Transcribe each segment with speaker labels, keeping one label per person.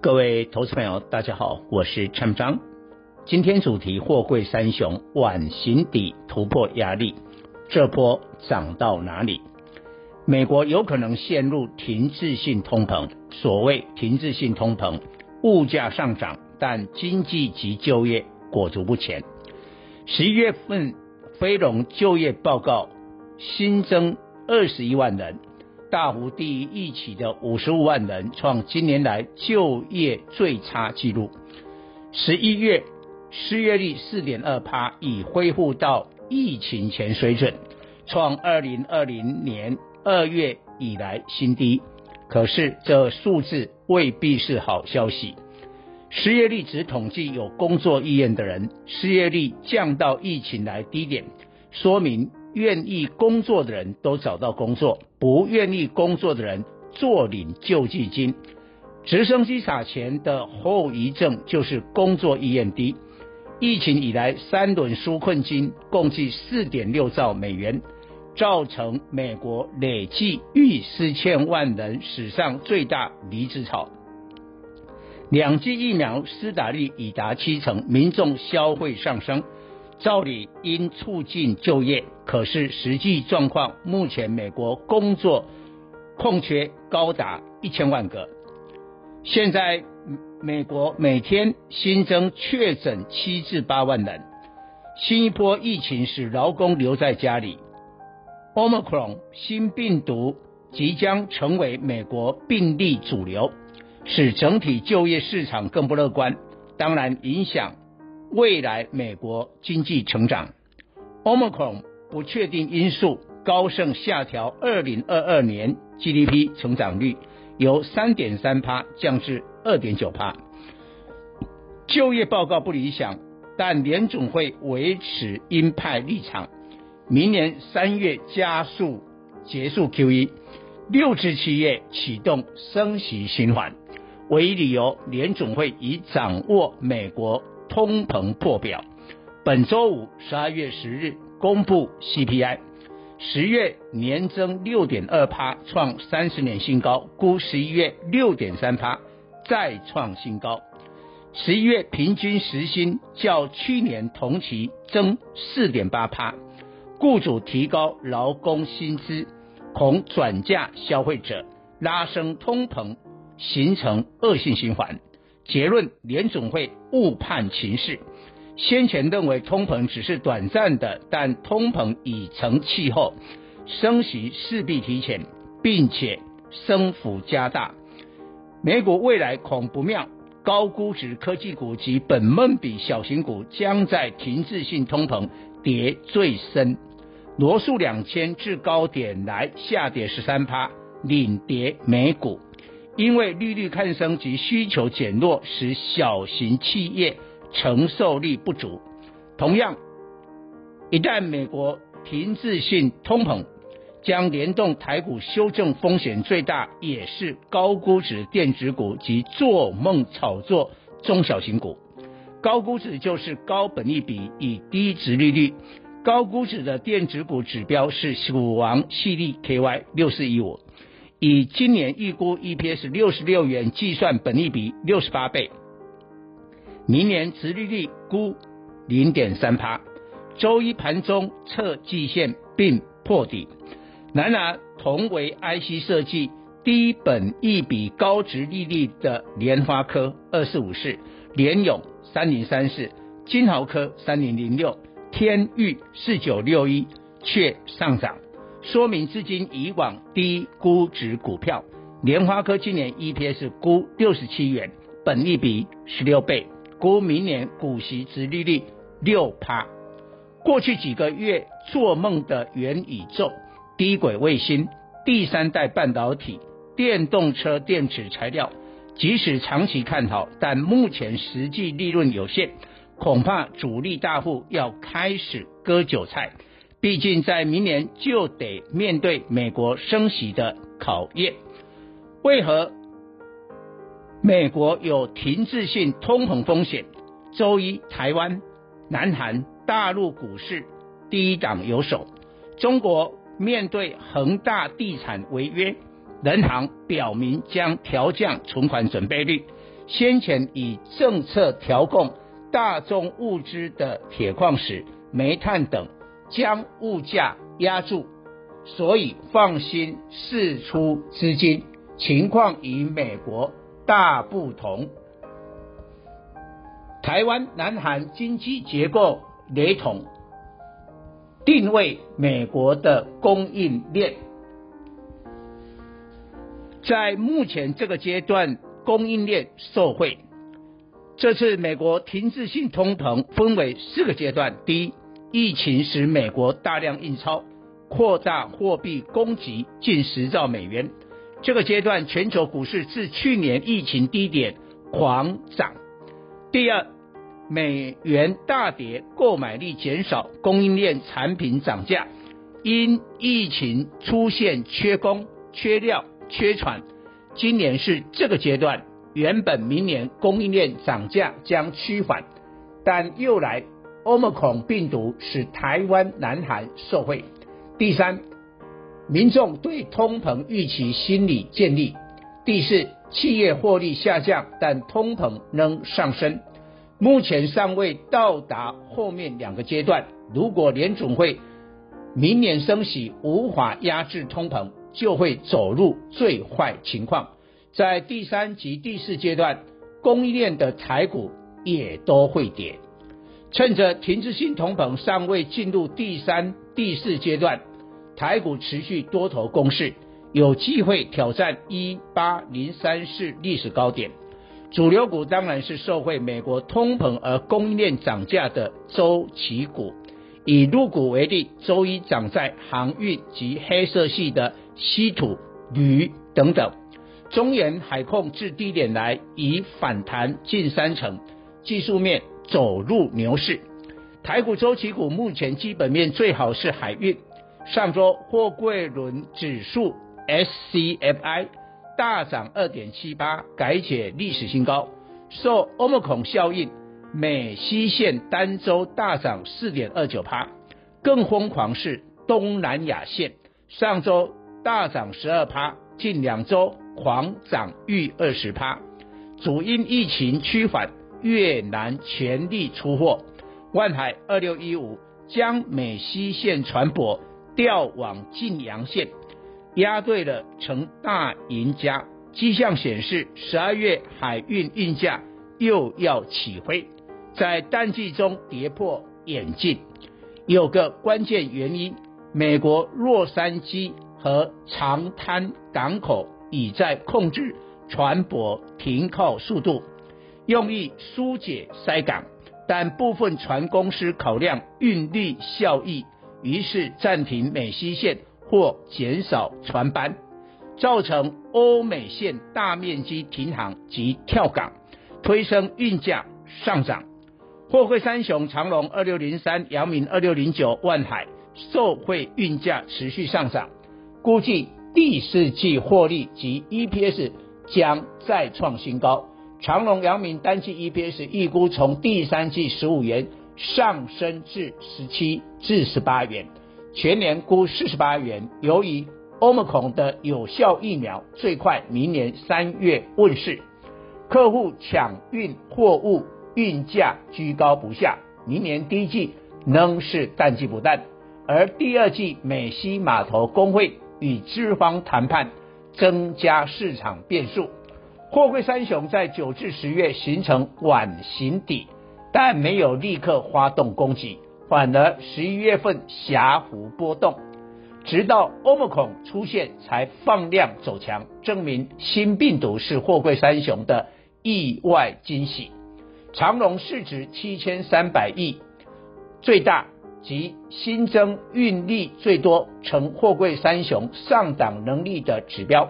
Speaker 1: 各位投资朋友，大家好，我是陈章。今天主题：货柜三雄晚形底突破压力，这波涨到哪里？美国有可能陷入停滞性通膨。所谓停滞性通膨，物价上涨，但经济及就业裹足不前。十一月份非农就业报告新增。二十一万人，大幅低于预期的五十五万人，创今年来就业最差纪录。十一月失业率四点二趴，已恢复到疫情前水准，创二零二零年二月以来新低。可是这数字未必是好消息。失业率只统计有工作意愿的人，失业率降到疫情来低点，说明。愿意工作的人都找到工作，不愿意工作的人坐领救济金。直升机撒钱的后遗症就是工作意愿低。疫情以来三轮纾困金共计四点六兆美元，造成美国累计逾四千万人史上最大离职潮。两剂疫苗施打率已达七成，民众消费上升。照理应促进就业，可是实际状况，目前美国工作空缺高达一千万个。现在美国每天新增确诊七至八万人，新一波疫情使劳工留在家里。Omicron 新病毒即将成为美国病例主流，使整体就业市场更不乐观，当然影响。未来美国经济成长，Omicron 不确定因素高盛下调二零二二年 GDP 成长率由三点三趴降至二点九趴。就业报告不理想，但联总会维持鹰派立场，明年三月加速结束 QE，六至七月启动升息循环。唯一理由，联总会已掌握美国。通膨破表，本周五十二月十日公布 CPI，十月年增六点二趴，创三十年新高，估十一月六点三趴，再创新高。十一月平均时薪较去年同期增四点八趴，雇主提高劳工薪资，恐转嫁消费者，拉升通膨，形成恶性循环。结论：联总会误判情势，先前认为通膨只是短暂的，但通膨已成气候，升息势必提前，并且升幅加大。美股未来恐不妙，高估值科技股及本梦比小型股将在停滞性通膨跌最深，罗素两千至高点来下跌十三趴，领跌美股。因为利率看升及需求减弱，使小型企业承受力不足。同样，一旦美国停滞性通膨，将联动台股修正风险最大，也是高估值电子股及做梦炒作中小型股。高估值就是高本益比与低殖利率，高估值的电子股指标是股王矽力 KY 六四一五。以今年预估 EPS 六十六元计算，本益比六十八倍，明年殖利率估零点三趴。周一盘中测季线并破底。然而，同为 IC 设计低本益比高殖利率的联发科二四五四、联咏三零三四、金豪科三零零六、天钰四九六一却上涨。说明资金以往低估值股票，联发科今年 EPS 估六十七元，本利比十六倍，估明年股息殖利率六趴。过去几个月做梦的元宇宙、低轨卫星、第三代半导体、电动车电池材料、即使长期看好，但目前实际利润有限，恐怕主力大户要开始割韭菜。毕竟在明年就得面对美国升息的考验。为何美国有停滞性通膨风险？周一，台湾、南韩、大陆股市低档有手。中国面对恒大地产违约，人行表明将调降存款准备率。先前以政策调控大宗物资的铁矿石、煤炭等，将物价压住，所以放心释出资金。情况与美国大不同。台湾、南韩经济结构雷同。定位美国的供应链，在目前这个阶段，供应链受惠。这次美国停滞性通膨分为四个阶段：第一，疫情使美国大量印钞，扩大货币供给近十兆美元。这个阶段，全球股市自去年疫情低点狂涨。第二，美元大跌，购买力减少，供应链产品涨价，因疫情出现缺工、缺料、缺船。今年是这个阶段，原本明年供应链涨价将趋缓，但又来欧盟孔病毒使台湾、南韩受惠。第三，民众对通膨预期心理建立。第四，企业获利下降，但通膨仍上升。目前尚未到达后面两个阶段。如果联总会明年升息无法压制通膨，就会走入最坏情况。在第三及第四阶段，供应链的台股也都会跌。趁着停滞性通膨尚未进入第三、第四阶段，台股持续多头攻势，有机会挑战一八零三四历史高点。主流股当然是受惠美国通膨而供应链涨价的周期股。以陆股为例，周一涨在航运及黑色系的稀土、铝等等。中远海控至低点来已反弹近三成，技术面走入牛市。台股周期股目前基本面最好是海运。上周货柜轮指数 SCFI。大涨二点七八，改写历史新高。受欧盟孔效应，美西线单周大涨四点二九趴。更疯狂是东南亚线，上周大涨十二趴，近两周狂涨逾二十趴。主因疫情趋缓，越南全力出货。万海二六一五将美西线船舶调往晋阳线。押对了，成大赢家。迹象显示，十二月海运运价又要起飞，在淡季中跌破眼镜。有个关键原因，美国洛杉矶和长滩港口已在控制船舶停靠速度，用意疏解塞港，但部分船公司考量运力效益，于是暂停美西线。或减少船班，造成欧美线大面积停航及跳港，推升运价上涨。货柜三雄长荣二六零三、阳明二六零九、万海受惠运价持续上涨，估计第四季获利及 EPS 将再创新高。长荣、阳明单季 EPS 预估从第三季十五元上升至十七至十八元。全年估四十八元。由于 Omicron 的有效疫苗最快明年三月问世，客户抢运货物，运价居高不下。明年第一季仍是淡季不淡，而第二季美西码头工会与资方谈判，增加市场变数。货柜三雄在九至十月形成碗形底，但没有立刻发动攻击。反而十一月份狭幅波动，直到 Omicron 出现才放量走强，证明新病毒是货柜三雄的意外惊喜。长荣市值七千三百亿，最大及新增运力最多，成货柜三雄上档能力的指标。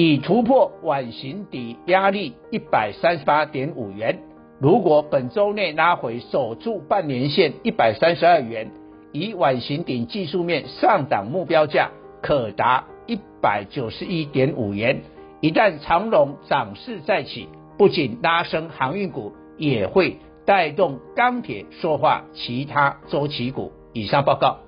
Speaker 1: 已突破晚形底压力一百三十八点五元。如果本周内拉回守住半年线一百三十二元，以晚形顶技术面上档目标价可达一百九十一点五元。一旦长龙涨势再起，不仅拉升航运股，也会带动钢铁、塑化其他周期股。以上报告。